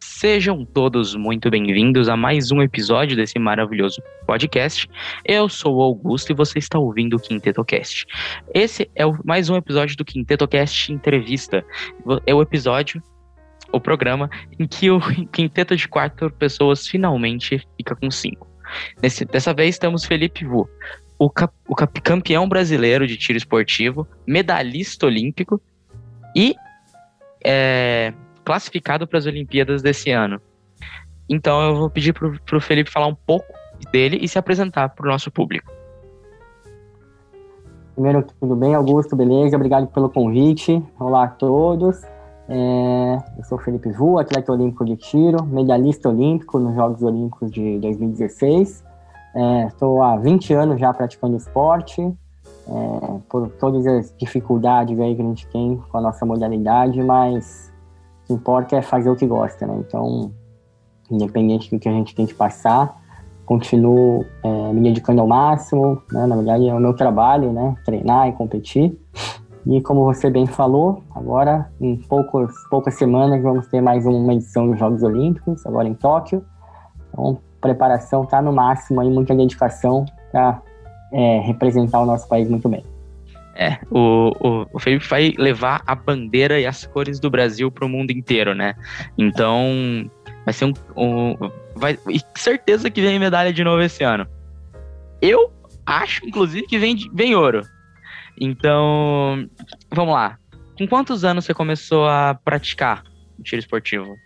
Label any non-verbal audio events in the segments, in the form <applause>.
Sejam todos muito bem-vindos a mais um episódio desse maravilhoso podcast. Eu sou o Augusto e você está ouvindo o Quinteto Cast. Esse é o, mais um episódio do Quinteto Cast Entrevista. É o episódio, o programa, em que o quinteto de quatro pessoas finalmente fica com cinco. Nesse, dessa vez temos Felipe Vu, o, cap, o cap, campeão brasileiro de tiro esportivo, medalhista olímpico e é, classificado para as Olimpíadas desse ano. Então eu vou pedir para o Felipe falar um pouco dele e se apresentar para o nosso público. Primeiro, tudo bem, Augusto? Beleza? Obrigado pelo convite. Olá a todos. É, eu sou Felipe Vu, atleta olímpico de tiro, medalhista olímpico nos Jogos Olímpicos de 2016. Estou é, há 20 anos já praticando esporte, é, por todas as dificuldades aí que a gente tem com a nossa modalidade, mas que importa é fazer o que gosta, né? Então, independente do que a gente tem que passar, continuo é, me dedicando ao máximo, né? Na verdade, é o meu trabalho, né? Treinar e competir. E como você bem falou, agora em poucos, poucas semanas vamos ter mais uma edição dos Jogos Olímpicos, agora em Tóquio. Então, preparação está no máximo aí, muita dedicação para é, representar o nosso país muito bem. É, o, o, o, Felipe vai levar a bandeira e as cores do Brasil para o mundo inteiro, né? Então, vai ser um. um vai, e certeza que vem medalha de novo esse ano. Eu acho, inclusive, que vem, vem ouro. Então, vamos lá. Com quantos anos você começou a praticar tiro esportivo?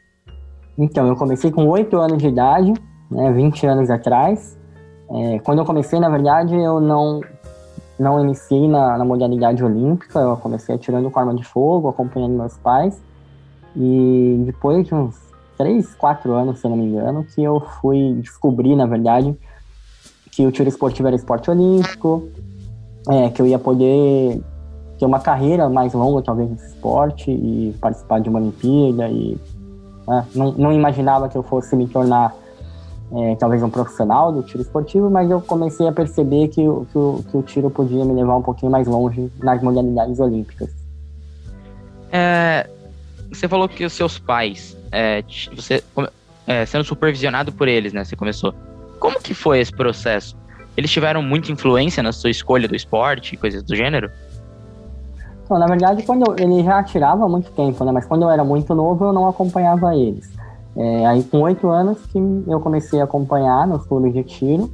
Então, eu comecei com 8 anos de idade, né, 20 anos atrás. É, quando eu comecei, na verdade, eu não não iniciei na, na, modalidade olímpica, eu comecei atirando com arma de fogo, acompanhando meus pais. E depois de uns 3, 4 anos, se não me engano, que eu fui descobrir, na verdade, que o tiro esportivo era esporte olímpico, é, que eu ia poder ter uma carreira mais longa, talvez, nesse esporte e participar de uma Olimpíada. E né, não, não imaginava que eu fosse me tornar é, talvez um profissional do tiro esportivo, mas eu comecei a perceber que, que, o, que o tiro podia me levar um pouquinho mais longe nas modalidades olímpicas. É, você falou que os seus pais, é, você é, sendo supervisionado por eles, né? Você começou. Como que foi esse processo? Eles tiveram muita influência na sua escolha do esporte, coisas do gênero? Então, na verdade, quando eu, ele já atirava há muito tempo, né? Mas quando eu era muito novo, eu não acompanhava eles. É, aí com oito anos que eu comecei a acompanhar nos clubes de tiro.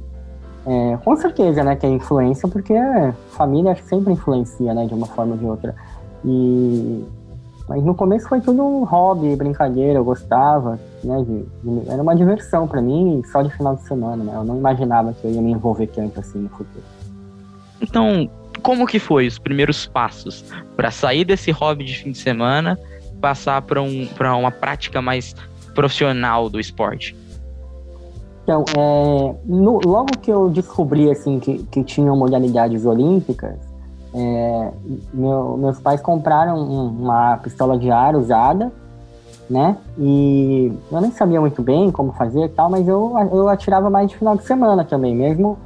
É, com certeza, né, que é influência, porque família sempre influencia, né, de uma forma ou de outra. E mas no começo foi tudo hobby, brincadeira, eu gostava, né, de, de, era uma diversão para mim, só de final de semana, né? Eu não imaginava que eu ia me envolver tanto assim no futuro. Então, como que foi os primeiros passos para sair desse hobby de fim de semana, passar para um, uma prática mais profissional do esporte? Então, é, no, logo que eu descobri assim que, que tinham modalidades olímpicas, é, meu, meus pais compraram um, uma pistola de ar usada, né? E eu nem sabia muito bem como fazer e tal, mas eu, eu atirava mais de final de semana também, mesmo,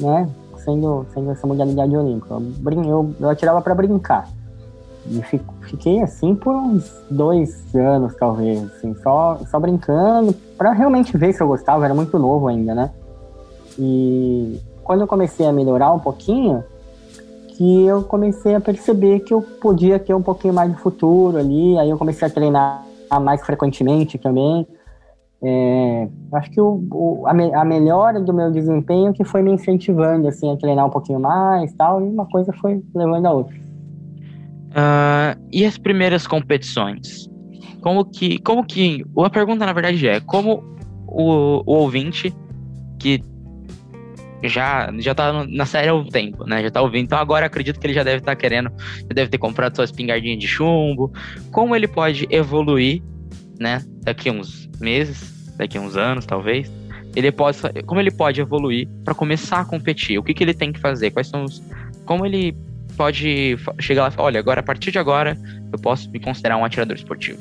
né? Sendo, sendo essa modalidade olímpica. Eu, eu, eu atirava para brincar. E fiquei assim por uns dois anos, talvez, assim, só, só brincando, para realmente ver se eu gostava, era muito novo ainda, né? E quando eu comecei a melhorar um pouquinho, que eu comecei a perceber que eu podia ter um pouquinho mais de futuro ali, aí eu comecei a treinar mais frequentemente também. É, acho que o, o, a, me, a melhora do meu desempenho que foi me incentivando assim, a treinar um pouquinho mais tal, e uma coisa foi levando a outra. Uh, e as primeiras competições? Como que, como que, a pergunta na verdade é, como o, o ouvinte que já já tá na série há um tempo, né? Já tá ouvindo. Então agora acredito que ele já deve estar tá querendo, já deve ter comprado suas pingardinhas de chumbo. Como ele pode evoluir, né? Daqui uns meses, daqui uns anos, talvez. Ele pode, como ele pode evoluir para começar a competir? O que, que ele tem que fazer? Quais são os, como ele pode chegar lá e falar, olha, agora a partir de agora eu posso me considerar um atirador esportivo?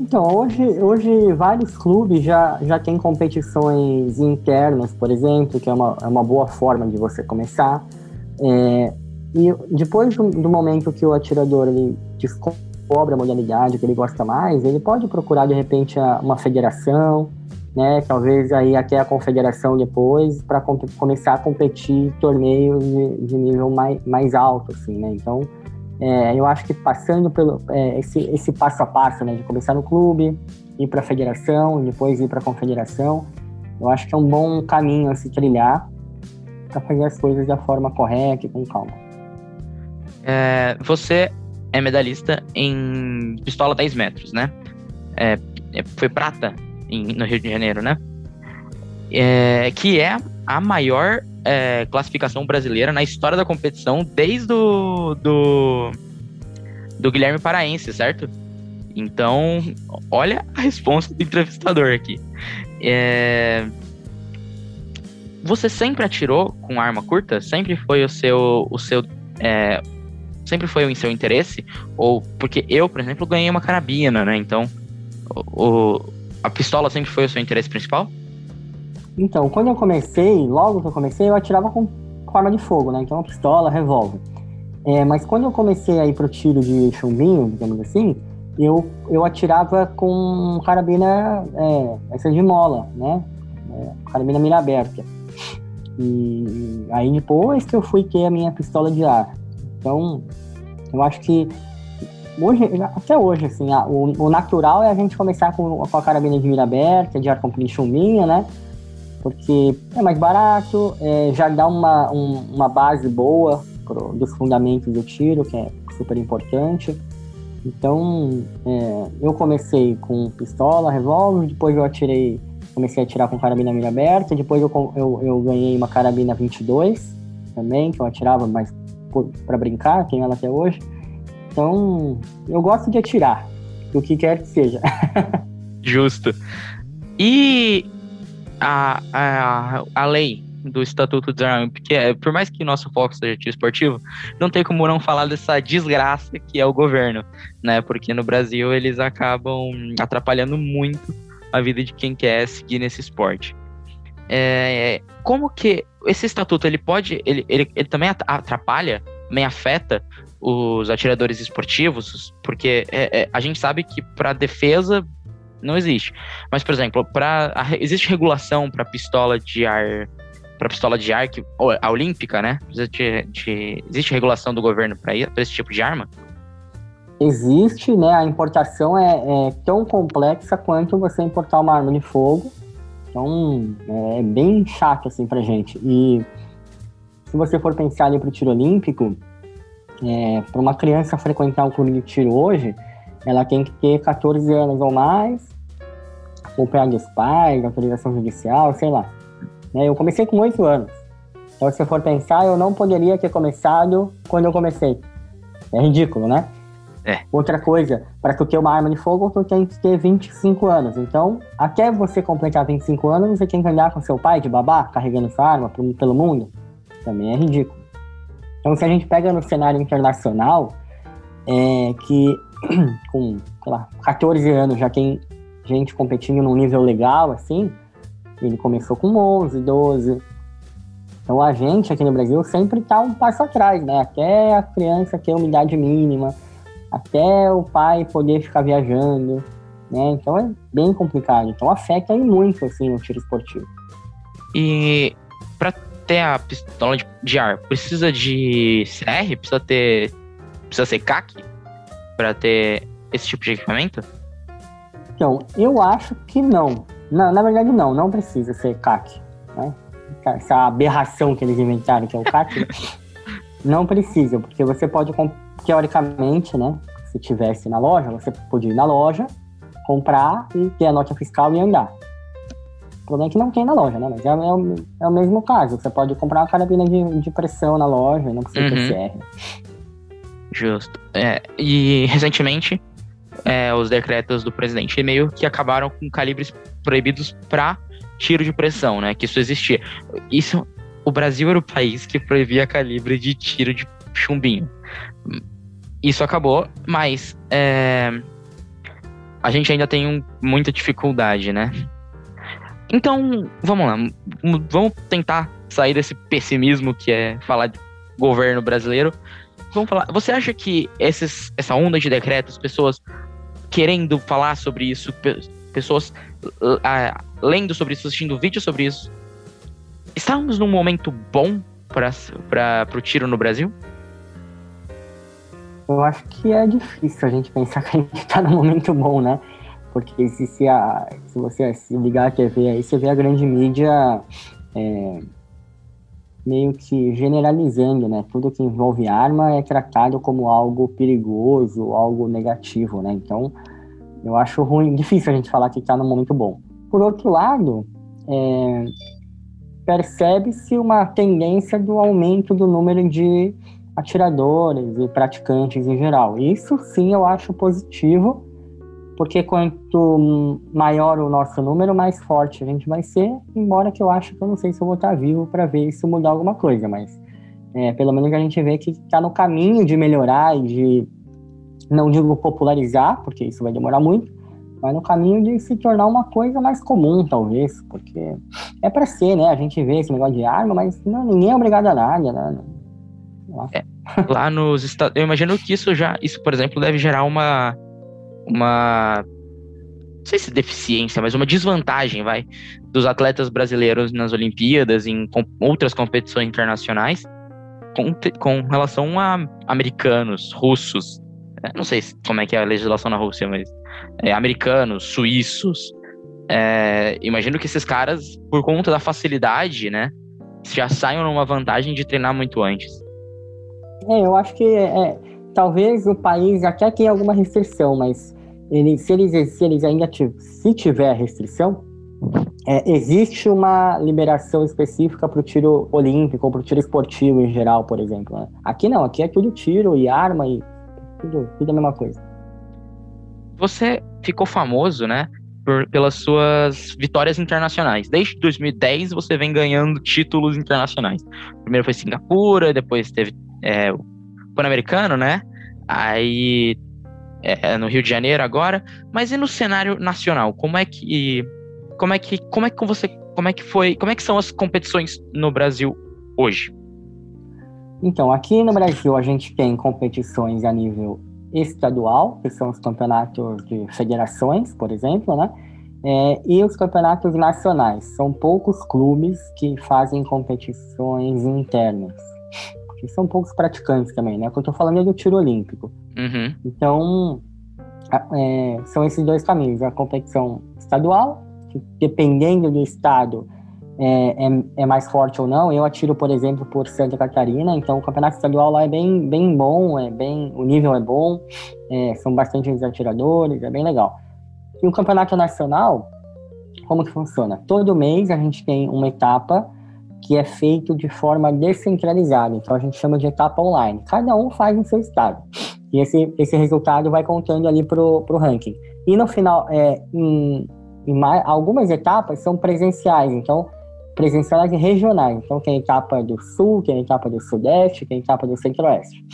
Então, hoje, hoje vários clubes já, já têm competições internas, por exemplo, que é uma, é uma boa forma de você começar. É, e depois do, do, momento que o atirador ele descobre a modalidade que ele gosta mais, ele pode procurar de repente uma federação, né? Talvez aí até a confederação depois para com, começar a competir torneios de, de, nível mais, mais alto, assim, né? Então, é, eu acho que passando pelo é, esse, esse passo a passo, né? De começar no clube, ir para a federação, depois ir para a confederação, eu acho que é um bom caminho a se trilhar para fazer as coisas da forma correta e com calma. É, você é medalhista em pistola 10 metros, né? É, é, foi prata em, no Rio de Janeiro, né? É, que é a maior é, classificação brasileira na história da competição desde o do, do Guilherme Paraense, certo? Então, olha a resposta do entrevistador aqui. É... Você sempre atirou com arma curta? Sempre foi o seu, o seu é, sempre foi em seu interesse? Ou porque eu, por exemplo, ganhei uma carabina, né? Então, o, a pistola sempre foi o seu interesse principal? Então, quando eu comecei, logo que eu comecei, eu atirava com, com arma de fogo, né? Então, pistola, revólver. É, mas quando eu comecei a ir pro tiro de chumbinho, digamos assim, eu, eu atirava com carabina, é, essa de mola, né? É, carabina mira aberta. E aí depois que eu fui ter a minha pistola de ar. Então, eu acho que hoje, até hoje, assim, a, o, o, natural é a gente começar com, com a carabina de mira aberta, de ar comprimido chumbinha, né? Porque é mais barato, é, já dá uma, um, uma base boa pro, dos fundamentos do tiro, que é super importante. Então, é, eu comecei com pistola, revólver, depois eu atirei, comecei a atirar com carabina mira aberta, depois eu, eu, eu ganhei uma carabina 22 também, que eu atirava mais para brincar, tenho ela até hoje. Então, eu gosto de atirar, do que quer que seja. <laughs> Justo. E a, a, a lei do Estatuto do Arma, porque é, por mais que nosso foco seja tiro esportivo, não tem como não falar dessa desgraça que é o governo, né? Porque no Brasil eles acabam atrapalhando muito a vida de quem quer seguir nesse esporte. É, como que esse estatuto ele pode, ele, ele, ele também atrapalha, também afeta os atiradores esportivos, porque é, é, a gente sabe que para defesa não existe. Mas, por exemplo, para existe regulação para pistola de ar, para pistola de ar que a olímpica, né? De, de, existe regulação do governo para esse tipo de arma? Existe, né? A importação é, é tão complexa quanto você importar uma arma de fogo então, é bem chato, assim, pra gente. E se você for pensar ali pro tiro olímpico, é, para uma criança frequentar um clube de tiro hoje, ela tem que ter 14 anos ou mais, acompanhar dos pais, autorização judicial, sei lá. Né? Eu comecei com 8 anos. Então, se você for pensar, eu não poderia ter começado quando eu comecei. É ridículo, né? É. Outra coisa, para tu ter uma arma de fogo, tu tem que ter 25 anos. Então, até você completar 25 anos, você tem que andar com seu pai de babá, carregando sua arma pelo mundo. Também é ridículo. Então, se a gente pega no cenário internacional, é que <clears throat> com, sei lá, 14 anos já tem gente competindo num nível legal, assim, ele começou com 11, 12. Então, a gente aqui no Brasil sempre está um passo atrás, né? Até a criança ter uma idade mínima até o pai poder ficar viajando, né? Então é bem complicado. Então afeta muito assim o tiro esportivo. E para ter a pistola de, de, ar, precisa de CR? Precisa ter precisa ser CAC para ter esse tipo de equipamento? Então, eu acho que não. Na, na verdade, não, não precisa ser CAC. Né? Essa aberração que eles inventaram, que é o CAC, <laughs> não precisa, porque você pode teoricamente, né? Se tivesse na loja, você podia ir na loja, comprar e ter a nota fiscal e andar. O problema é que não tem na loja, né? Mas é, é, o, é o mesmo caso. Você pode comprar uma carabina de, de pressão na loja, não precisa uhum. ter CR. Justo. É, e recentemente, é, os decretos do presidente meio que acabaram com calibres proibidos para tiro de pressão, né? Que isso existia. Isso, o Brasil era o país que proibia calibre de tiro de chumbinho isso acabou, mas é, a gente ainda tem um, muita dificuldade, né? Então, vamos lá. Vamos tentar sair desse pessimismo que é falar de governo brasileiro. Vamos falar. Você acha que esses, essa onda de decretos, pessoas querendo falar sobre isso, pessoas uh, lendo sobre isso, assistindo vídeos sobre isso, estamos num momento bom para o tiro no Brasil? Eu acho que é difícil a gente pensar <laughs> que a gente está num momento bom, né? Porque se, se, a, se você se ligar a TV aí, você vê a grande mídia é, meio que generalizando, né? Tudo que envolve arma é tratado como algo perigoso, algo negativo, né? Então, eu acho ruim, <laughs> difícil a gente falar que está num momento bom. Por outro lado, é, percebe-se uma tendência do aumento do número de atiradores e praticantes em geral. Isso sim eu acho positivo, porque quanto maior o nosso número, mais forte a gente vai ser, embora que eu acho que eu não sei se eu vou estar vivo para ver isso mudar alguma coisa, mas é, pelo menos a gente vê que está no caminho de melhorar e de, não digo popularizar, porque isso vai demorar muito, mas no caminho de se tornar uma coisa mais comum, talvez, porque é para ser, né? A gente vê esse negócio de arma, mas não, ninguém é obrigado a nada, né? É, lá nos Estados eu imagino que isso já, isso por exemplo, deve gerar uma uma não sei se deficiência, mas uma desvantagem, vai, dos atletas brasileiros nas Olimpíadas, em com, outras competições internacionais, com, com relação a americanos, russos. É, não sei como é que é a legislação na Rússia, mas é, americanos, suíços. É, imagino que esses caras, por conta da facilidade, né, já saiam numa vantagem de treinar muito antes. É, eu acho que é, talvez o país até tenha alguma restrição, mas ele, se, eles, se eles ainda se tiver restrição, é, existe uma liberação específica para o tiro olímpico para o tiro esportivo em geral, por exemplo. Né? Aqui não, aqui é tudo tiro e arma e tudo, tudo a mesma coisa. Você ficou famoso, né? Pelas suas vitórias internacionais. Desde 2010 você vem ganhando títulos internacionais. Primeiro foi Singapura, depois teve é, Pan-Americano, né? Aí é, no Rio de Janeiro agora. Mas e no cenário nacional? Como é que como é que como é que você como é que foi como é que são as competições no Brasil hoje? Então aqui no Brasil a gente tem competições a nível estadual, que são os campeonatos de federações, por exemplo, né? É, e os campeonatos nacionais. São poucos clubes que fazem competições internas. São poucos praticantes também, né? O que eu tô falando é do tiro olímpico. Uhum. Então, é, são esses dois caminhos. A competição estadual, que dependendo do estado, é, é, é, mais forte ou não. Eu atiro, por exemplo, por Santa Catarina, então o campeonato estadual lá é bem, bem bom, é bem, o nível é bom, é, são bastante atiradores, é bem legal. E o campeonato nacional, como que funciona? Todo mês a gente tem uma etapa que é feito de forma descentralizada, então a gente chama de etapa online. Cada um faz no seu estado. E esse, esse resultado vai contando ali pro, pro ranking. E no final, é, em, em mais, algumas etapas são presenciais, então presenciais regionais. Então, tem etapa do Sul, tem etapa do Sudeste, tem etapa do Centro-Oeste.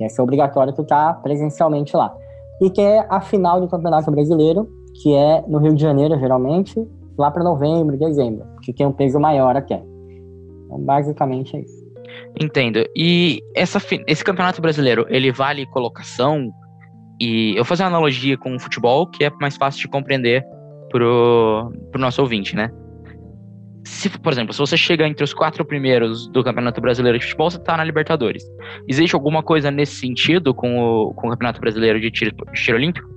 Essa é obrigatório tu estar tá presencialmente lá. E que é a final do Campeonato Brasileiro, que é no Rio de Janeiro, geralmente, lá para novembro, dezembro, que tem um peso maior até. Então, basicamente é isso. Entendo. E essa, esse Campeonato Brasileiro, ele vale colocação? E eu vou fazer uma analogia com o futebol, que é mais fácil de compreender pro, pro nosso ouvinte, né? se, por exemplo, se você chega entre os quatro primeiros do Campeonato Brasileiro de Futebol, você está na Libertadores. Existe alguma coisa nesse sentido com o, com o Campeonato Brasileiro de tiro, de tiro Olímpico?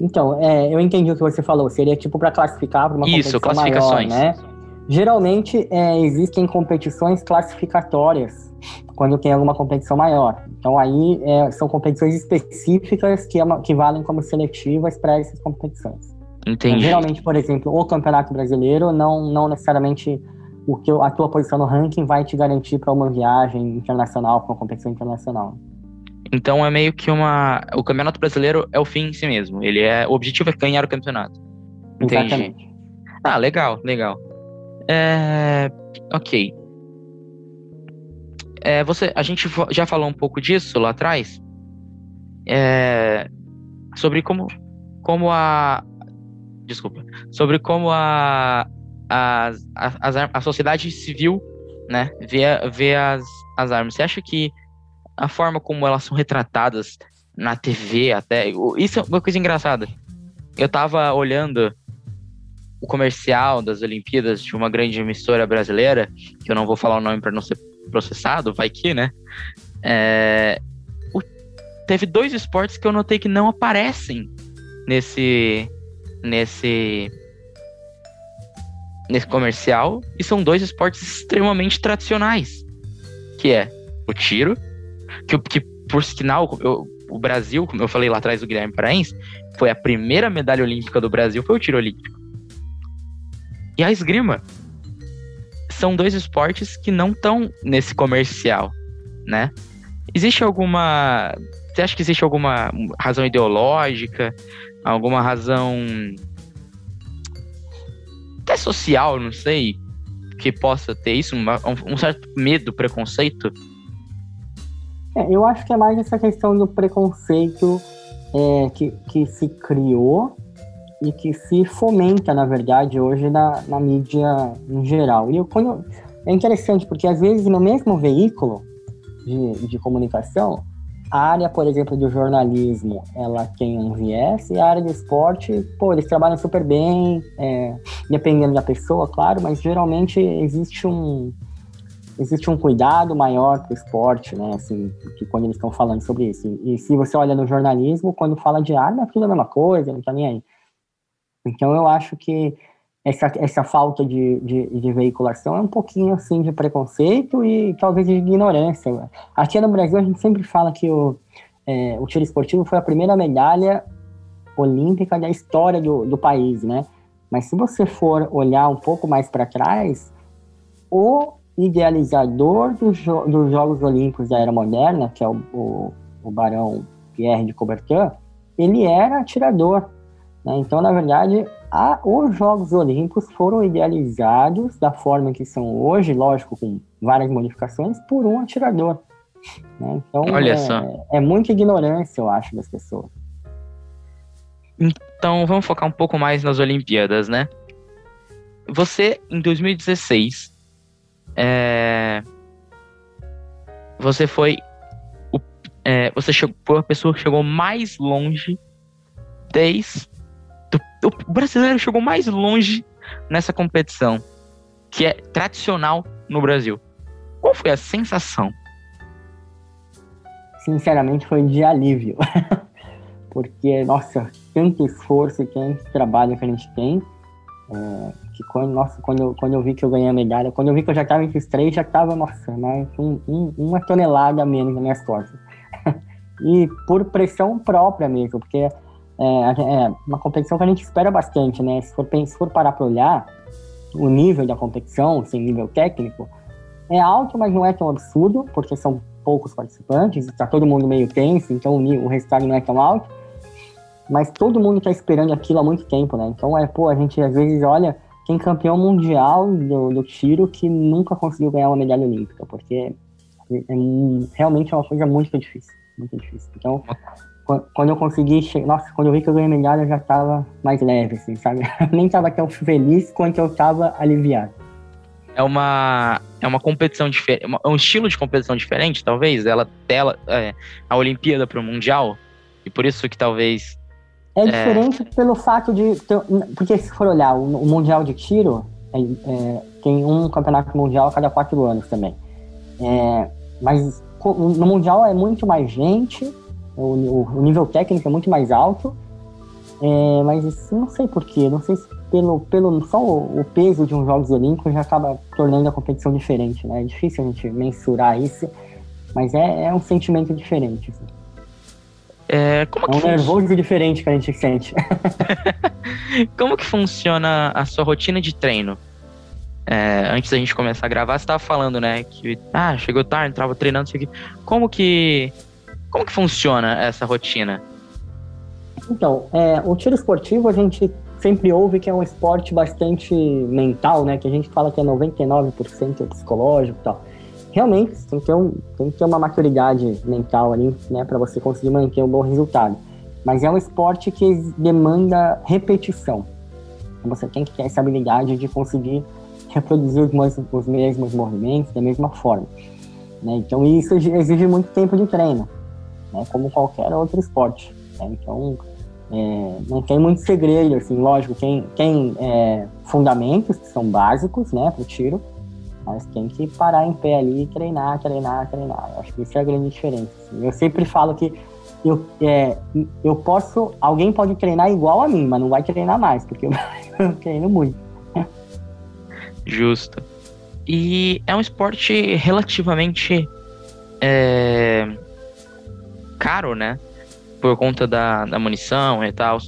Então, é, eu entendi o que você falou. Seria tipo para classificar para uma Isso, competição classificações. maior, né? Geralmente é, existem competições classificatórias quando tem alguma competição maior. Então aí é, são competições específicas que, é que valem como seletivas para essas competições. Entendi. Geralmente, por exemplo, o Campeonato Brasileiro não, não necessariamente o que a tua posição no ranking vai te garantir para uma viagem internacional, para uma competição internacional. Então é meio que uma. O Campeonato Brasileiro é o fim em si mesmo. Ele é. O objetivo é ganhar o campeonato. Entendi. Exatamente. Ah, legal, legal. É... Ok. É, você, a gente já falou um pouco disso lá atrás. É... Sobre como como a. Desculpa. Sobre como a. A, a, a sociedade civil né, vê, vê as, as armas. Você acha que a forma como elas são retratadas na TV até. Isso é uma coisa engraçada. Eu tava olhando o comercial das Olimpíadas de uma grande emissora brasileira, que eu não vou falar o nome para não ser processado, vai que, né? É, o, teve dois esportes que eu notei que não aparecem nesse nesse nesse comercial e são dois esportes extremamente tradicionais, que é o tiro, que, que por sinal eu, o Brasil, como eu falei lá atrás do Guilherme Paraense, foi a primeira medalha olímpica do Brasil, foi o tiro olímpico. E a esgrima. São dois esportes que não estão nesse comercial, né? Existe alguma. Você acha que existe alguma razão ideológica? Alguma razão. até social, não sei, que possa ter isso? Um, certo medo, preconceito? É, eu acho que é mais essa questão do preconceito é, que, que se criou e que se fomenta, na verdade, hoje na, na mídia em geral. E eu, quando, é interessante, porque às vezes no mesmo veículo de, de comunicação, a área, por exemplo, do jornalismo, ela tem um viés, e a área do esporte, pô, eles trabalham super bem, é, dependendo da pessoa, claro, mas geralmente existe um, existe um cuidado maior para o esporte, né? Assim, que quando eles estão falando sobre isso. E, se você olha no jornalismo, quando fala de arma, é tudo a mesma coisa, não está nem aí. Então eu acho que essa, essa falta de, de, de, veiculação é um pouquinho assim de preconceito e talvez de ignorância. Aqui no Brasil a gente sempre fala que o, é, o tiro esportivo foi a primeira medalha olímpica da história do, do país, né? Mas se você for olhar um pouco mais para trás, o idealizador do jo dos Jogos Olímpicos da Era Moderna, que é o, o, o Barão Pierre de Coubertin, ele era atirador. Né? Então, na verdade, a, os Jogos Olímpicos foram idealizados da forma que são hoje, lógico, com várias modificações, por um atirador. Né? Então, Olha é, só. é muita ignorância, eu acho, das pessoas. Então, vamos focar um pouco mais nas Olimpíadas, né? Você, em 2016, é... você foi o... é... você chegou, foi a pessoa que chegou mais longe desde o brasileiro chegou mais longe nessa competição, que é tradicional no Brasil. Qual foi a sensação? Sinceramente, foi de alívio. <laughs> Porque, nossa, tanto esforço e tanto trabalho que a gente tem. É, que quando, nossa, quando eu, quando eu vi que eu ganhei a medalha, quando eu vi que eu já estava entre os três, já estava, nossa, mais um, um, uma tonelada menos nas minhas costas. <laughs> e por pressão própria mesmo, porque é, é, uma competição que a gente espera bastante, né? Se for, se for parar para olhar, o nível da competição, assim, nível técnico, é alto, mas não é tão absurdo, porque são poucos participantes, está todo mundo meio tenso, então o, o resultado não é tão alto. Mas todo mundo está esperando aquilo há muito tempo, né? Então, é, pô, a gente às vezes olha quem campeão mundial do, do tiro que nunca conseguiu ganhar uma medalha olímpica, porque é, é, realmente é uma coisa muito difícil, muito difícil. Então, quando eu consegui chegar, nossa, quando eu vi que eu ganhei medalha, eu já tava mais leve, assim, sabe? <laughs> nem tava tão feliz quanto eu tava aliviado. É uma, é uma competição diferente, é um estilo de competição diferente, talvez, ela tela é, a Olimpíada para o Mundial, e por isso que talvez... É, é diferente pelo fato de, porque se for olhar, o, o Mundial de Tiro é, é, tem um campeonato mundial a cada quatro anos também. É, mas no Mundial é muito mais gente, o, o nível técnico é muito mais alto, é, mas assim, não sei porquê, não sei se pelo, pelo só o, o, peso de uns Jogos Olímpicos já acaba tornando a competição diferente, né? É difícil a gente mensurar isso, mas é, é um sentimento diferente. Assim. É, como é um nervoso diferente que a gente sente. <laughs> como que funciona a sua rotina de treino? É, antes da gente começar a gravar, você estava falando, né? Que ah, chegou tarde, estava treinando, isso aqui. Como que como que funciona essa rotina? Então, é, o tiro esportivo a gente sempre ouve que é um esporte bastante mental, né? Que a gente fala que é 99% psicológico e tal. Realmente, tem que, ter um, tem que ter uma maturidade mental ali, né? Para você conseguir manter um bom resultado. mas é um esporte que demanda repetição. Você tem que ter essa habilidade de conseguir reproduzir os, os mesmos movimentos da mesma forma. Né? Então isso exige muito tempo de treino, né? como qualquer outro esporte. Né? Então é, não tem muito segredo, assim, lógico, tem, tem é, fundamentos que são básicos né, para o tiro, mas tem que parar em pé ali e treinar, treinar, treinar. Eu acho que isso é a grande diferença. Assim. Eu sempre falo que eu, é, eu posso. Alguém pode treinar igual a mim, mas não vai treinar mais, porque eu, <laughs> eu treino muito. Justo. E é um esporte relativamente é, caro, né? Por conta da, da munição e tal.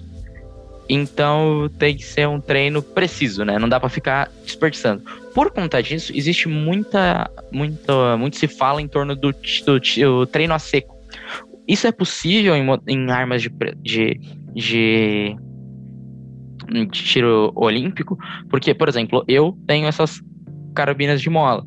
Então tem que ser um treino preciso, né? Não dá para ficar desperdiçando. Por conta disso, existe muita, muita, muito se fala em torno do, do, do treino a seco. Isso é possível em, em armas de, de, de, de tiro olímpico, porque, por exemplo, eu tenho essas carabinas de mola.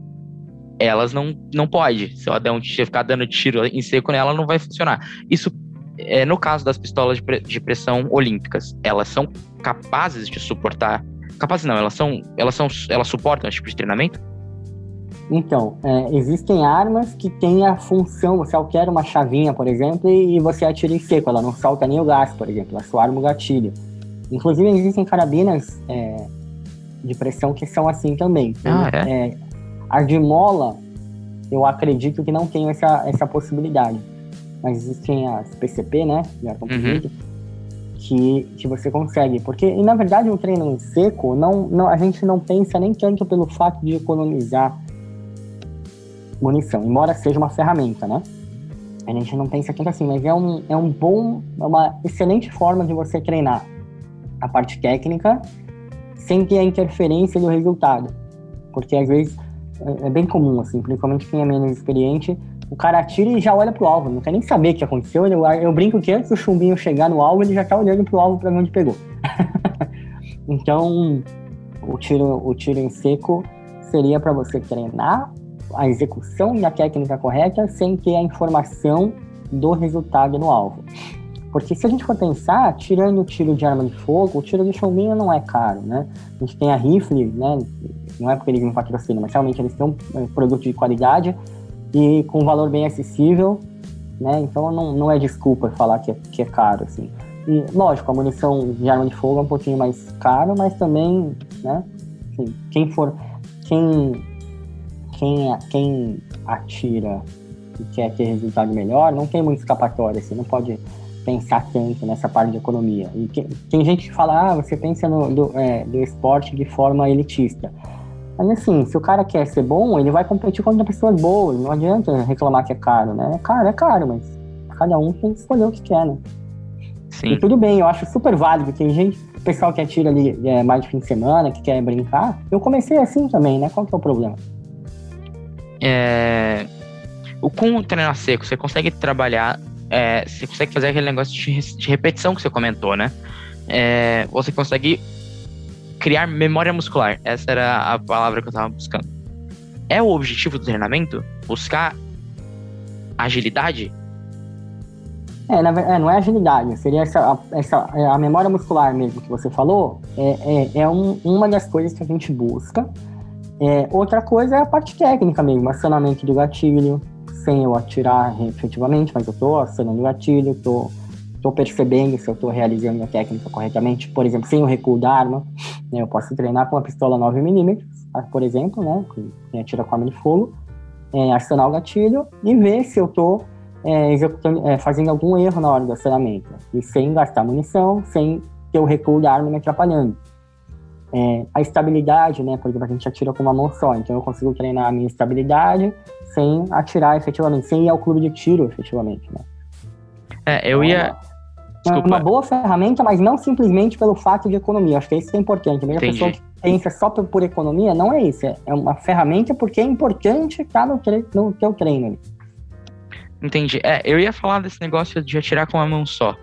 Elas não, não pode. Se eu der um tiro, ficar dando tiro em seco nela, não vai funcionar. Isso é, no caso das pistolas de, pre de pressão olímpicas, elas são capazes de suportar. Capazes não, elas são. Elas são. Elas suportam esse tipo de treinamento? Então, é, existem armas que têm a função, você altera uma chavinha, por exemplo, e, e você atira em seco, ela não solta nem o gás, por exemplo, ela só arma o gatilho. Inclusive existem carabinas é, de pressão que são assim também. Ah, é? é a de mola, eu acredito que não tem essa, essa possibilidade mas existem as PCP, né? Uhum. Que, que você consegue. Porque, e, na verdade, o treino seco, não, não, a gente não pensa nem tanto pelo fato de economizar munição, embora seja uma ferramenta, né? A gente não pensa tanto assim, mas é um, é um bom, é uma excelente forma de você treinar a parte técnica sem ter a interferência do resultado. Porque às vezes é, é bem comum, assim, principalmente quem é menos experiente, o cara atira e já olha pro alvo, não quer nem saber o que aconteceu. Eu, brinco que antes do chumbinho chegar no alvo, ele já tá olhando pro alvo para ver onde pegou. <laughs> então, o tiro, o tiro em seco seria para você treinar a execução da técnica correta sem ter a informação do resultado no alvo. Porque se a gente for pensar, tirando o tiro de arma de fogo, o tiro de chumbinho não é caro, né? A gente tem a rifle, né? Não é porque eles não patrocinam, mas realmente eles têm um produto de qualidade e com valor bem acessível, né? Então não, não é desculpa falar que é, que é caro, assim. E, lógico, a munição de arma de fogo é um pouquinho mais caro, mas também, né? Assim, quem for... Quem, quem, quem atira e quer ter resultado melhor, não tem muito escapatória, assim, não pode pensar tanto nessa parte de economia. E que, tem gente que fala, ah, você pensa no, do, é, do esporte de forma elitista. Mas assim, se o cara quer ser bom, ele vai competir contra pessoas boas. Não adianta reclamar que é caro, né? É caro, é caro, mas cada um tem que escolher o que quer, né? Sim. E tudo bem, eu acho super válido. Tem gente, pessoal que atira ali é, mais de fim de semana, que quer brincar. Eu comecei assim também, né? Qual que é o problema? É... O, com o treino seco, você consegue trabalhar, é, você consegue fazer aquele negócio de, de repetição que você comentou, né? É, você consegue criar memória muscular. Essa era a palavra que eu estava buscando. É o objetivo do treinamento? Buscar agilidade? É, na, é, não é agilidade, seria essa, essa é, a memória muscular mesmo que você falou, é, é, é um, uma das coisas que a gente busca. É, outra coisa é a parte técnica mesmo, acionamento do gatilho, sem eu atirar efetivamente, mas eu estou acionando o gatilho, estou estou percebendo se eu estou realizando a técnica corretamente, por exemplo, sem o recuo da arma. Né, eu posso treinar com uma pistola 9mm, por exemplo, né, que atira com arma de fogo, é, acionar o gatilho e ver se eu estou é, é, fazendo algum erro na hora do acionamento. E sem gastar munição, sem ter o recuo da arma me atrapalhando. É, a estabilidade, né? Por exemplo, a gente atira com uma mão só, então eu consigo treinar a minha estabilidade sem atirar efetivamente, sem ir ao clube de tiro efetivamente, né? É, eu ia, Desculpa. uma boa ferramenta, mas não simplesmente pelo fato de economia. Acho que isso é importante. A pessoa que pensa só por, por, economia, não é isso. É uma ferramenta porque é importante estar no, no teu treino. Entendi. É, eu ia falar desse negócio de atirar com uma mão só.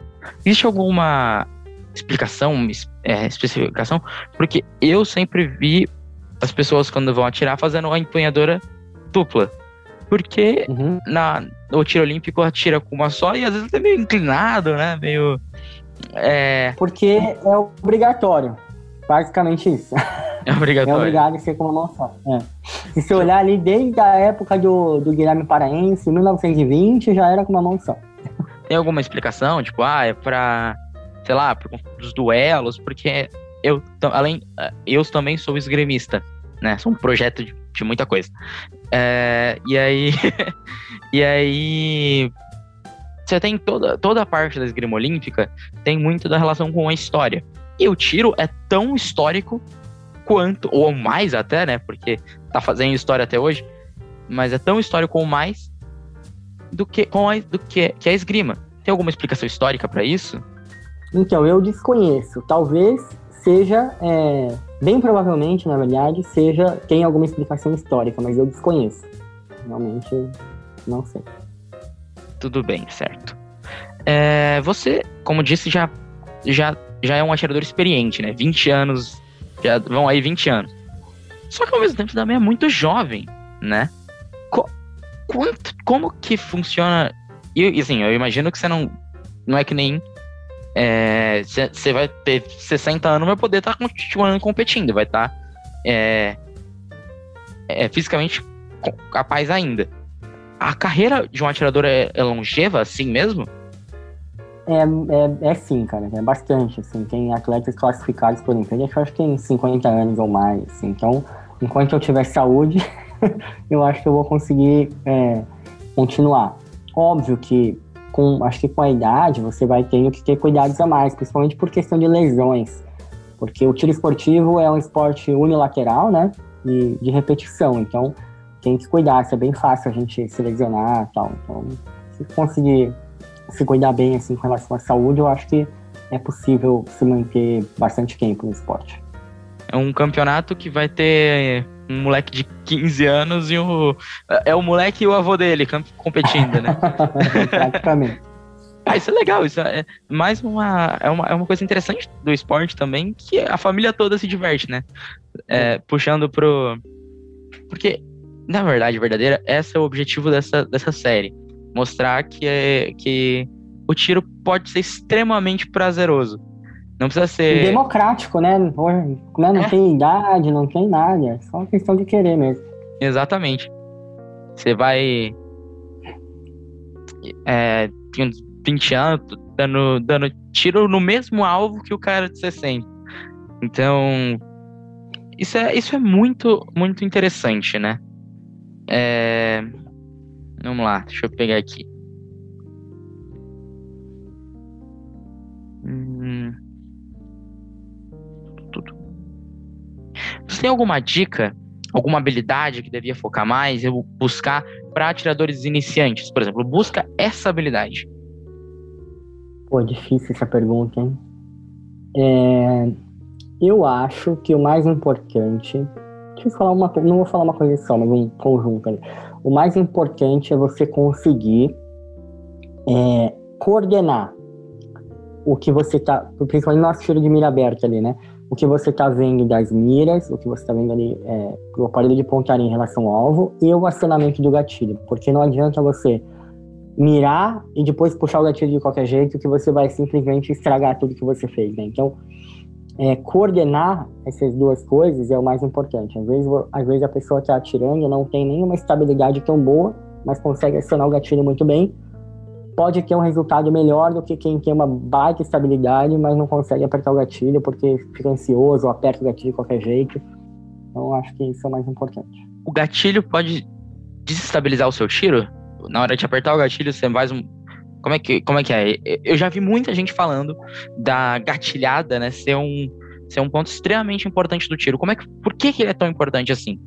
Existe alguma explicação, é, especificação? Porque eu sempre vi as pessoas, quando vão atirar, fazendo a empunhadora dupla. Porque uhum. na, o tiro olímpico atira com uma só e às vezes é meio inclinado, né? Meio. É... Porque é obrigatório. Basicamente isso. <laughs> É obrigatório. É obrigado a ser com uma mão só. É. Se você olhar ali, desde a época do, do Guilherme Paraense, 1920, já era com uma mão só. <laughs> Tem alguma explicação? Tipo, ah, é pra, sei lá, dos duelos, porque eu, além, eu também sou esgrimista, né? Sou um projeto de, de muita coisa. É, e aí, <laughs> e aí, você tem toda, toda a parte da esgrima olímpica tem muito da relação com a história. E o tiro é tão histórico quanto, ou mais até, né? Porque tá fazendo história até hoje, mas é tão histórico ou mais do que com a, do que, que a esgrima. Tem alguma explicação histórica para isso? Então, eu desconheço. Talvez seja, é, bem provavelmente, na verdade, seja, tem alguma explicação histórica, mas eu desconheço. Realmente, não sei. Tudo bem, certo. É, você, como disse, já, já, já é um atirador experiente, né? 20 anos, já vão aí 20 anos. Só que ao mesmo tempo também é muito jovem, né? Co quanto, como que funciona? E assim, eu imagino que você não. Não é que nem. Você é, vai ter 60 anos, vai poder estar tá continuando competindo, vai estar tá, é, é, fisicamente capaz ainda. A carreira de um atirador é, é longeva assim mesmo? É, é, é, sim, cara, é bastante, assim, tem atletas classificados por Olimpíada que eu acho que tem 50 anos ou mais, assim, então, enquanto eu tiver saúde, <laughs> eu acho que eu vou conseguir é, continuar. Óbvio que, com, acho que com a idade, você vai tendo que ter cuidados a mais, principalmente por questão de lesões, porque o tiro esportivo é um esporte unilateral, né, e de repetição, então tem que cuidar, isso é bem fácil a gente se lesionar tal, então, se conseguir se cuidar bem assim com relação à saúde, eu acho que é possível se manter bastante tempo no esporte. É um campeonato que vai ter um moleque de 15 anos e o. É o moleque e o avô dele competindo, né? <laughs> Praticamente. <laughs> ah, isso é legal, isso é mais uma é, uma. é uma coisa interessante do esporte também, que a família toda se diverte, né? É, puxando pro. Porque, na verdade, verdadeira, esse é o objetivo dessa, dessa série mostrar que, é, que o tiro pode ser extremamente prazeroso. Não precisa ser. Democrático, né? Não, né? é. tem idade, não tem nada. É só uma questão de querer mesmo. Exatamente. Você vai. É, tem uns 20 anos dando, dando tiro no mesmo alvo que o cara de 60. Então. Isso é, isso é muito, muito interessante, né? É, Vamos lá, deixa eu pegar aqui. Tem alguma dica, alguma habilidade que devia focar mais, eu buscar para atiradores iniciantes? Por exemplo, busca essa habilidade. Pô, difícil essa pergunta, hein? É... Eu acho que o mais importante. Deixa eu falar uma Não vou falar uma coisa só, mas um conjunto. Ali o mais importante é você conseguir é, coordenar o que você está, principalmente no nosso tiro de mira aberta ali, né? O que você está vendo das miras, o que você está vendo ali, é, o aparelho de pontaria em relação ao alvo e o acionamento do gatilho, porque não adianta você mirar e depois puxar o gatilho de qualquer jeito, que você vai simplesmente estragar tudo que você fez, né? Então, é, coordenar essas duas coisas é o mais importante. Às vezes, às vezes a pessoa está atirando não tem nenhuma estabilidade tão boa, mas consegue acionar o gatilho muito bem. Pode ter um resultado melhor do que quem tem uma baita estabilidade, mas não consegue apertar o gatilho porque fica ansioso ou aperta o gatilho de qualquer jeito. Então, acho que isso é o mais importante. O gatilho pode desestabilizar o seu tiro? Na hora de apertar o gatilho, você faz um, como é que, como é, que é? Eu já vi muita gente falando da gatilhada, né, ser um, ser um ponto extremamente importante do tiro. Como é que, por que, que ele é tão importante assim?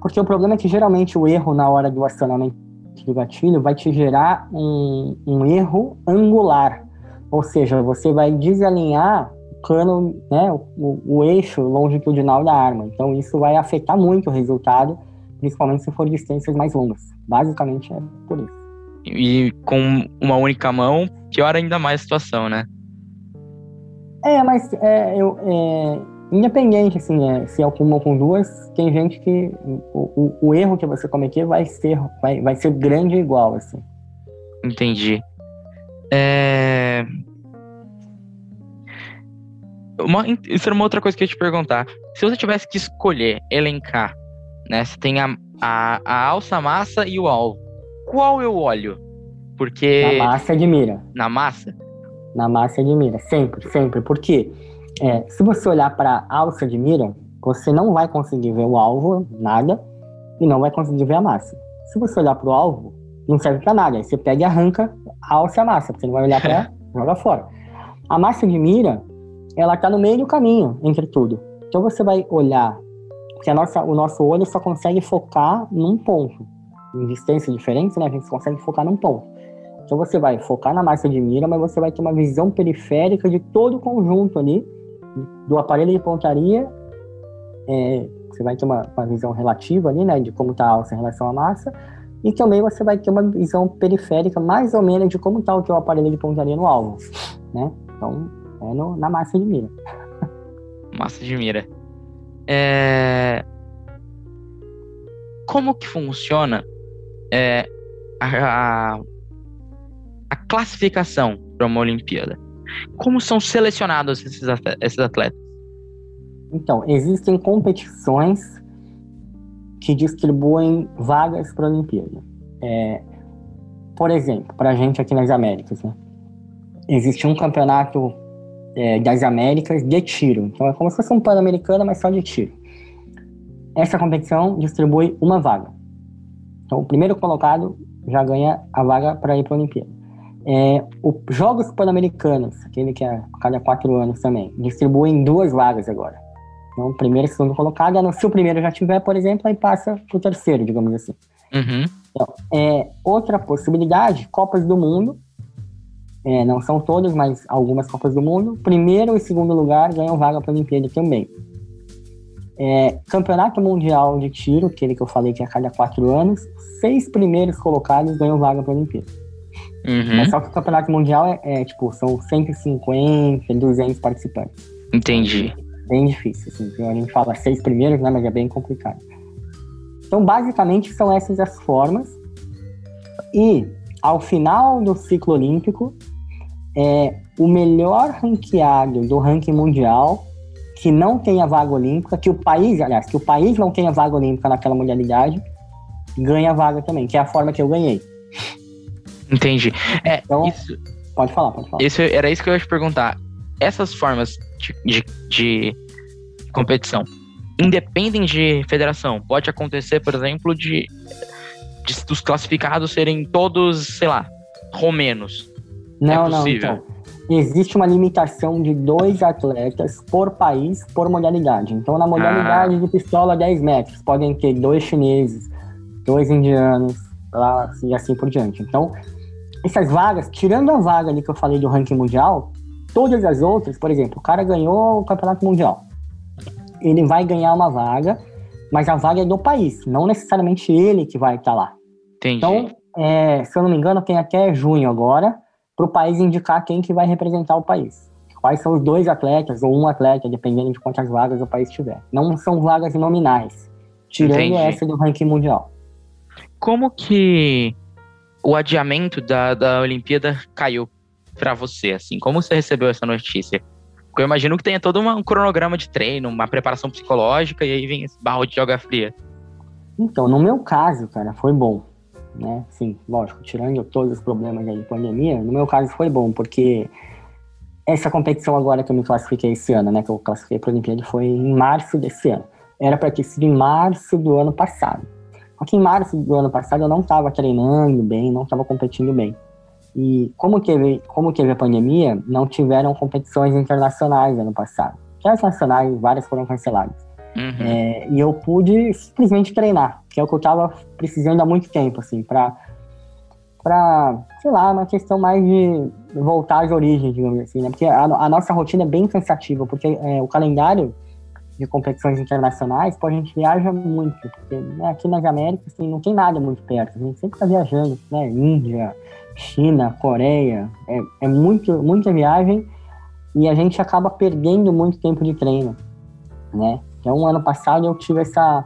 Porque o problema é que geralmente o erro na hora do acionamento do gatilho vai te gerar um, um erro angular. Ou seja, você vai desalinhar o cano, né, o, o eixo longitudinal da arma. Então isso vai afetar muito o resultado, principalmente se for distâncias mais longas. Basicamente é por isso. E com uma única mão, piora ainda mais a situação, né? É, mas é, eu, é, independente, assim, é, se é com uma ou com duas, tem gente que o, o, o, erro que você cometer vai ser, vai, vai ser grande igual, assim. Entendi. É... Uma, isso era uma outra coisa que eu ia te perguntar. Se você tivesse que escolher, elencar, né? Você tem a, a, a alça, a massa e o alvo. Qual eu olho? Porque. Na massa de mira. Na massa? Na massa de mira, sempre, sempre. Porque é, se você olhar para a alça de mira, você não vai conseguir ver o alvo, nada, e não vai conseguir ver a massa. Se você olhar para o alvo, não serve para nada. Aí você pega e arranca a alça e a massa, porque você não vai olhar para <laughs> joga fora. A massa de mira, ela está no meio do caminho entre tudo. Então você vai olhar, porque nossa, o nosso olho só consegue focar num ponto. Em distâncias diferentes, né, a gente consegue focar num ponto. Então você vai focar na massa de mira, mas você vai ter uma visão periférica de todo o conjunto ali, do aparelho de pontaria. É, você vai ter uma, uma, visão relativa ali, né, de como está a alça em relação à massa, e também você vai ter uma visão periférica mais ou menos de como está o teu aparelho de pontaria no alvo, né? Então, é no, na massa de mira. <laughs> Massa de mira. É... Como que funciona é, a, a classificação para uma Olimpíada? Como são selecionados esses atletas? Então, existem competições que distribuem vagas para a Olimpíada. É, por exemplo, para a gente aqui nas Américas, né? existe um campeonato é, das Américas de tiro. Então é como se fosse um Pan-Americano, mas só de tiro. Essa competição distribui uma vaga. Então o primeiro colocado já ganha a vaga para ir para a Olimpíada. É, os Jogos Pan-Americanos, aquele que é a cada quatro anos também, distribuem duas vagas agora. Então, o primeiro e o segundo colocado, se o primeiro já tiver, por exemplo, aí passa para o terceiro, digamos assim. Uhum. Então, é, outra possibilidade, Copas do Mundo, é, não são todas, mas algumas Copas do Mundo. Primeiro e segundo lugar ganham vaga para a Olimpíada também. É, Campeonato Mundial de Tiro, aquele que eu falei que é a cada quatro anos, seis primeiros colocados ganham vaga para a Olimpíada. Uhum. Mas só que o Campeonato Mundial é, é, tipo, são 150, 200 participantes. Entendi. Bem difícil, assim. Então, a gente fala seis primeiros, né, mas é bem complicado. Então, basicamente, são essas as formas. E, ao final do ciclo olímpico, é o melhor ranqueado do ranking mundial que não tenha vaga olímpica, que o país, aliás, que o país não tenha vaga olímpica naquela modalidade, ganha vaga também, que é a forma que eu ganhei. Entendi. É, então, isso, pode falar, pode falar. Isso, era isso que eu ia te perguntar. Essas formas de, de, de competição independem de federação. Pode acontecer, por exemplo, de, de dos classificados serem todos, sei lá, romenos. Não, é não, então. Existe uma limitação de dois atletas por país, por modalidade. Então, na modalidade ah. de pistola 10 metros, podem ter dois chineses, dois indianos, lá, e assim por diante. Então, essas vagas, tirando a vaga ali que eu falei do ranking mundial, todas as outras, por exemplo, o cara ganhou o campeonato mundial. Ele vai ganhar uma vaga, mas a vaga é do país, não necessariamente ele que vai estar lá. Entendi. Então, é, se eu não me engano, tem até junho agora para o país indicar quem que vai representar o país. Quais são os dois atletas ou um atleta, dependendo de quantas vagas o país tiver. Não são vagas nominais, tirando Entendi. essa do ranking mundial. Como que o adiamento da, da Olimpíada caiu para você, assim? Como você recebeu essa notícia? Porque eu imagino que tenha todo uma, um cronograma de treino, uma preparação psicológica, e aí vem esse barro de jogar fria. Então, no meu caso, cara, foi bom né? Sim, lógico, tirando todos os problemas de pandemia, no meu caso foi bom, porque essa competição agora que eu me classifiquei esse ano, né, que eu classifiquei para a Olimpíada, foi em março desse ano. Era para ter sido em março do ano passado. Só que em março do ano passado eu não estava treinando bem, não estava competindo bem. E como teve, como teve a pandemia, não tiveram competições internacionais ano passado. Que as nacionais, várias foram canceladas. Uhum. É, e eu pude simplesmente treinar, que é o que eu tava precisando há muito tempo, assim, pra, pra sei lá, uma questão mais de voltar às origens, digamos assim, né? Porque a, a nossa rotina é bem cansativa, porque é, o calendário de competições internacionais, pô, a gente viaja muito, porque né, aqui nas Américas assim, não tem nada muito perto, a gente sempre tá viajando, né? Índia, China, Coreia, é, é muito, muita viagem e a gente acaba perdendo muito tempo de treino. né? Então, ano passado eu tive essa,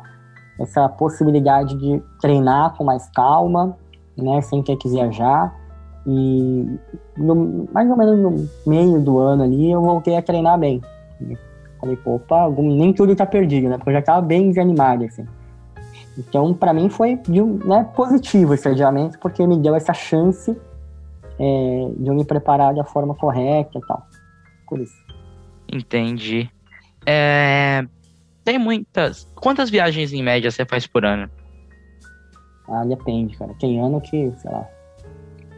essa possibilidade de treinar com mais calma, né? Sem ter que viajar. E no, mais ou menos no meio do ano ali eu voltei a treinar bem. Falei, pô, opa, nem tudo tá perdido, né? Porque eu já tava bem desanimado, assim. Então, para mim foi né, positivo esse adiamento, porque me deu essa chance é, de eu me preparar da forma correta e tal. Por isso. Entendi. É, tem muitas. Quantas viagens em média você faz por ano? Ah, depende, cara. Tem ano que, sei lá,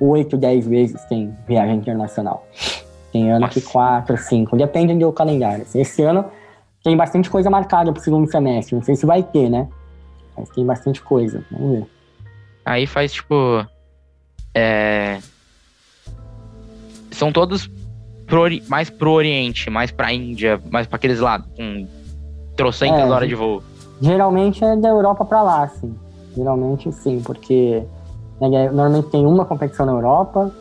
8, 10 vezes tem viagem internacional. Tem ano Nossa. que 4, 5. Depende do calendário. Esse ano tem bastante coisa marcada pro segundo semestre. Não sei se vai ter, né? Mas tem bastante coisa. Vamos ver. Aí faz tipo. É... São todos pro, mais pro Oriente, mais pra Índia, mais pra aqueles lados, com trocentas é, horas de voo. Geralmente é da Europa pra lá, assim. Geralmente sim, porque né, normalmente tem uma competição na Europa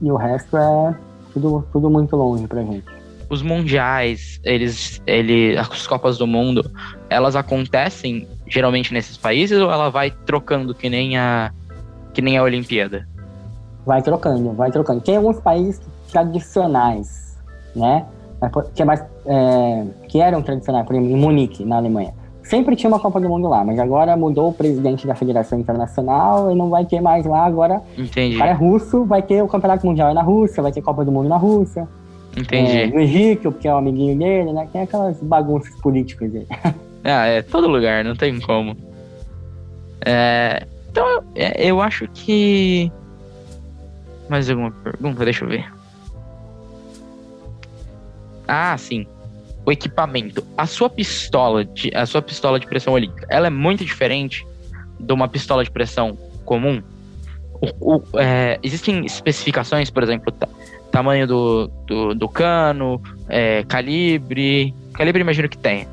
e o resto é tudo, tudo muito longe pra gente. Os mundiais, eles, ele, as Copas do Mundo, elas acontecem geralmente nesses países ou ela vai trocando que nem a que nem a Olimpíada? Vai trocando, vai trocando. Tem alguns países tradicionais, né? Que, é mais, é, que eram tradicionais, por exemplo, em Munique, na Alemanha. Sempre tinha uma Copa do Mundo lá, mas agora mudou o presidente da Federação Internacional e não vai ter mais lá. Agora, Entendi. o cara é russo, vai ter o Campeonato Mundial na Rússia, vai ter Copa do Mundo na Rússia. Entendi. É, no Egito, porque é o um amiguinho dele, né? Tem aquelas bagunças políticas aí. <laughs> Ah, é todo lugar, não tem como. É, então, eu, é, eu acho que. Mais alguma pergunta? Deixa eu ver. Ah, sim. O equipamento. A sua pistola de, a sua pistola de pressão olímpica, ela é muito diferente de uma pistola de pressão comum? O, o, é, existem especificações, por exemplo, tamanho do, do, do cano, é, calibre. Calibre imagino que tenha.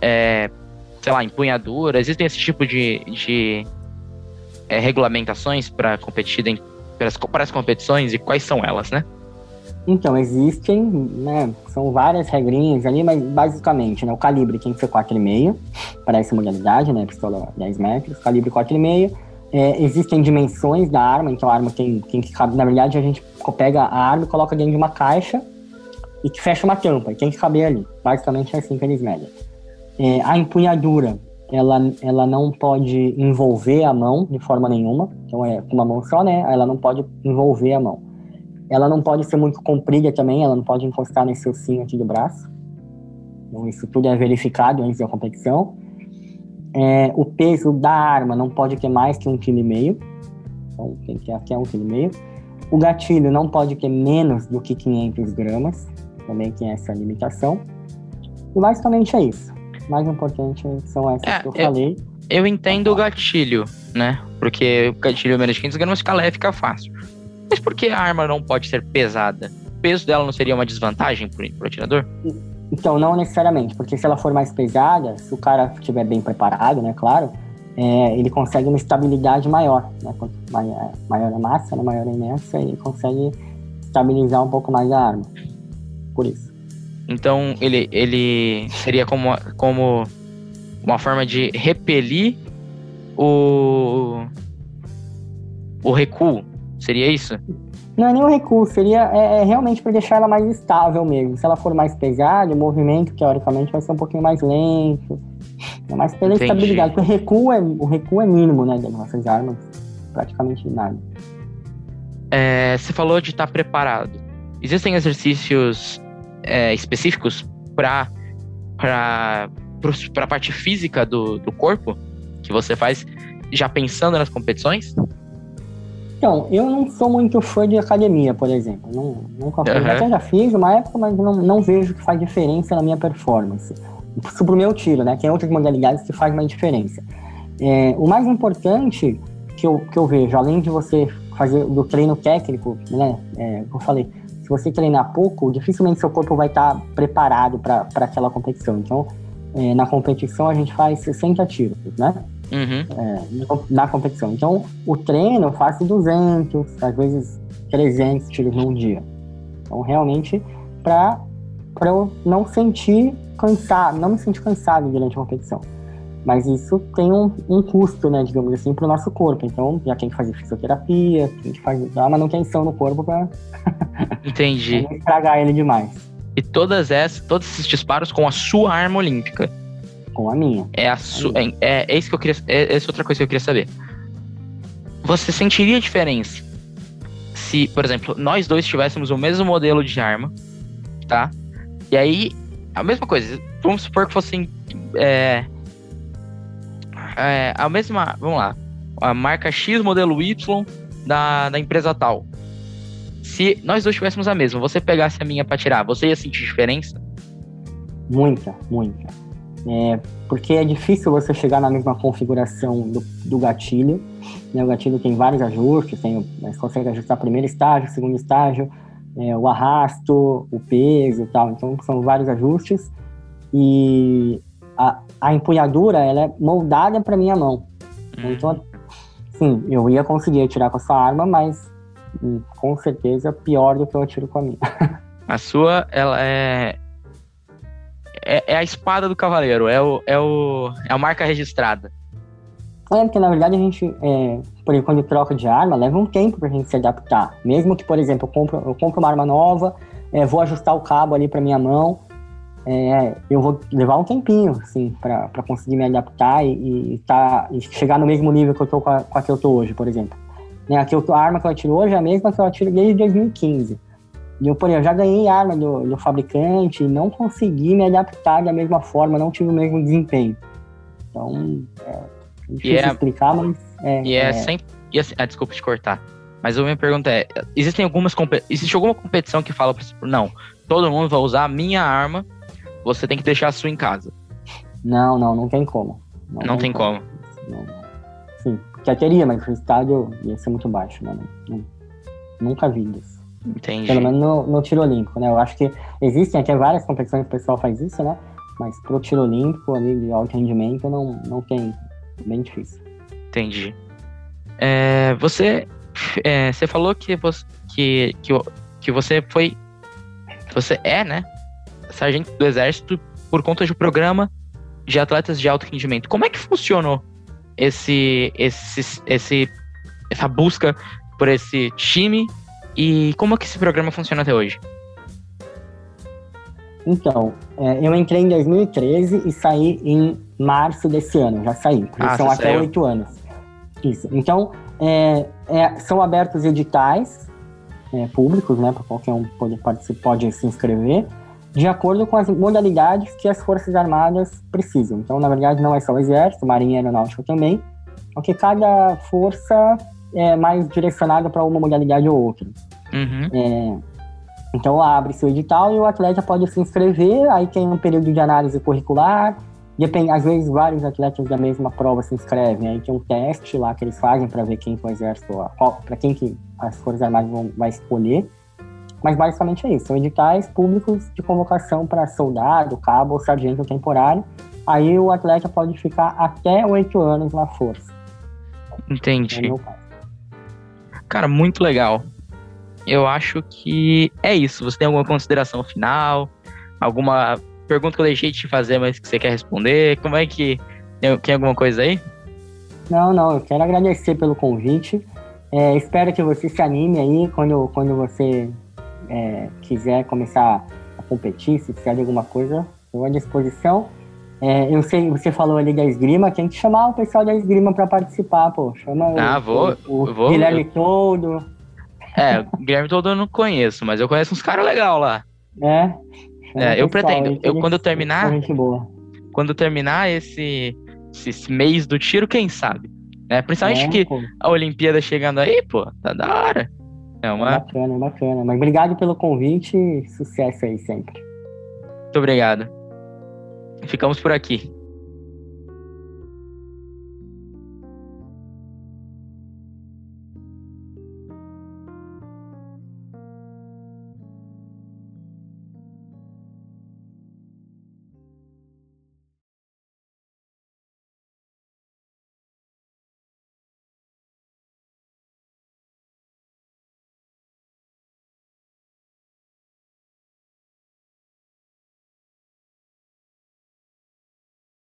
É, sei lá, empunhadura. Existem esse tipo de, de é, regulamentações para competir para as, para as competições e quais são elas, né? Então, existem, né, são várias regrinhas ali, mas basicamente, né, o calibre tem que ser 4,5 para essa modalidade, né, pistola 10 metros, calibre 4,5. É, existem dimensões da arma, então a arma tem, tem que caber, na verdade a gente pega a arma e coloca dentro de uma caixa e que fecha uma tampa, e tem que caber ali. Basicamente é assim que eles medem. É, a empunhadura, ela, ela não pode envolver a mão de forma nenhuma, então é com uma mão só, né, ela não pode envolver a mão. Ela não pode ser muito comprida também, ela não pode encostar nesse ossinho aqui do braço. Então, isso tudo é verificado antes da competição. É, o peso da arma não pode ter mais que um quilo e meio. Então, tem que ter até um quilo e meio. O gatilho não pode ter menos do que 500 gramas. Também tem essa limitação. E basicamente é isso. O mais importante são essas é, que eu, eu falei. Eu entendo o gatilho, né? Porque o gatilho menos de 500 gramas fica leve, fica fácil. Mas por que a arma não pode ser pesada? O peso dela não seria uma desvantagem para o atirador? Então, não necessariamente, porque se ela for mais pesada, se o cara estiver bem preparado, né, claro, é, ele consegue uma estabilidade maior. Né? Quanto maior, maior a massa, né, maior a inércia, ele consegue estabilizar um pouco mais a arma. Por isso. Então, ele, ele seria como, como uma forma de repelir o, o recuo Seria isso? Não é nem um recurso, seria é, é realmente para deixar ela mais estável mesmo. Se ela for mais pesada, o movimento, teoricamente, vai ser um pouquinho mais lento. É mais pela Entendi. estabilidade. Porque o recuo, é, o recuo é mínimo, né, das nossas armas. Praticamente nada. É, você falou de estar preparado. Existem exercícios é, específicos para para a parte física do, do corpo que você faz já pensando nas competições? Então, eu não sou muito fã de academia, por exemplo. Não, nunca fui. Uhum. Até já fiz uma época, mas não, não vejo que faz diferença na minha performance. Isso pro meu tiro, né? Tem outras modalidades que faz uma diferença. É, o mais importante que eu, que eu vejo, além de você fazer do treino técnico, né? É, como eu falei, se você treinar pouco, dificilmente seu corpo vai estar preparado para aquela competição. Então, é, na competição a gente faz 60 tiros, né? Uhum. é, na competição. Então, o treino eu faço 200, às vezes 300 tiros num dia. Então, realmente, para eu não sentir cansado, não me senti cansado durante a competição. Mas isso tem um, um custo, né, digamos assim, para o nosso corpo. Então, já tem que fazer fisioterapia, tem que fazer, dar manutenção no corpo para <laughs> Entendi. <laughs> não estragar ele demais. E todas essas, todos esses disparos com a sua arma olímpica. Com a minha. É a su, é, é, é isso que eu queria. É, essa é outra coisa que eu queria saber. Você sentiria diferença se, por exemplo, nós dois tivéssemos o mesmo modelo de arma, tá? E aí, a mesma coisa. Vamos supor que fossem. É, é, a mesma. Vamos lá. A marca X, modelo Y da, da empresa tal. Se nós dois tivéssemos a mesma, você pegasse a minha pra tirar, você ia sentir diferença? Muita, muita. É, porque é difícil você chegar na mesma configuração do, do gatilho. Né? O gatilho tem vários ajustes, tem, você consegue ajustar primeiro estágio, segundo estágio, é, o arrasto, o peso e tal. Então são vários ajustes. E a, a empunhadura ela é moldada para minha mão. Hum. Então, sim, eu ia conseguir atirar com essa arma, mas hum, com certeza pior do que eu atiro com a minha. A sua, ela é. É, é a espada do cavaleiro, é, o, é, o, é a marca registrada. É, porque na verdade a gente, é, por quando troca de arma, leva um tempo pra gente se adaptar. Mesmo que, por exemplo, eu compro, eu compro uma arma nova, é, vou ajustar o cabo ali pra minha mão, é, eu vou levar um tempinho, assim, pra, pra conseguir me adaptar e, e, tá, e chegar no mesmo nível que eu tô com a, com a que eu tô hoje, por exemplo. Né, a, que eu, a arma que eu atiro hoje é a mesma que eu atiro desde 2015. E eu, por exemplo, já ganhei arma do, do fabricante e não consegui me adaptar da mesma forma, não tive o mesmo desempenho. Então, é difícil é- explicar, mas é, E é, é, sempre. E assim, ah, desculpa te cortar. Mas a minha pergunta é: existem algumas. Existe alguma competição que fala pra você, não, todo mundo vai usar a minha arma, você tem que deixar a sua em casa. Não, não, não tem como. Não tem como. Não, não. Sim, porque teria, mas o estádio ia ser muito baixo, né? Não- não- nunca vi isso. Entendi. Pelo menos no, no tiro olímpico, né? Eu acho que existem até várias competições que o pessoal faz isso, né? Mas pro tiro olímpico ali de alto rendimento não, não tem. Bem difícil. Entendi. É, você, é, você falou que você, que, que, que você foi. Você é, né? Sargento do Exército por conta de um programa de atletas de alto rendimento. Como é que funcionou esse, esse, esse, essa busca por esse time e como é que esse programa funciona até hoje? Então, é, eu entrei em 2013 e saí em março desse ano. Já saí. Ah, são até oito anos. Isso. Então, é, é, são abertos editais é, públicos, né? Para qualquer um pode, participar, pode se inscrever, de acordo com as modalidades que as Forças Armadas precisam. Então, na verdade, não é só o Exército, Marinha e Aeronáutica também, porque cada força é mais direcionada para uma modalidade ou outra. Uhum. É, então abre-se o edital e o atleta pode se inscrever, aí tem um período de análise curricular, depende, às vezes vários atletas da mesma prova se inscrevem, aí tem um teste lá que eles fazem para ver quem que o exército, para quem que as Forças Armadas vão vai escolher. Mas basicamente é isso, são editais públicos de convocação para soldado, cabo ou sargento temporário. Aí o atleta pode ficar até oito anos na força. É Entendi. caso. Cara, muito legal. Eu acho que é isso. Você tem alguma consideração final? Alguma pergunta que eu deixei de te fazer, mas que você quer responder? Como é que. Tem, alguma coisa aí? Não, não, eu quero agradecer pelo convite. É, espero que você se anime aí quando, quando você é, quiser começar a competir, se precisar de alguma coisa, estou à disposição. É, eu sei, você falou ali da esgrima, tem que chamar o pessoal da esgrima para participar, pô. Chama o- Ah, vou, o, o eu vou. Guilherme Todo, É, o Guilherme todo eu não conheço, mas eu conheço uns caras legais lá. né? É, o eu pessoal pretendo. Eu, quando eu terminar, quando eu terminar esse, esse, mês do tiro, quem sabe? É, principalmente É, que pô, a Olimpíada chegando aí, pô, tá da hora. É é uma. bacana, é bacana. Mas obrigado pelo convite e sucesso aí sempre. Muito obrigado. Ficamos por aqui.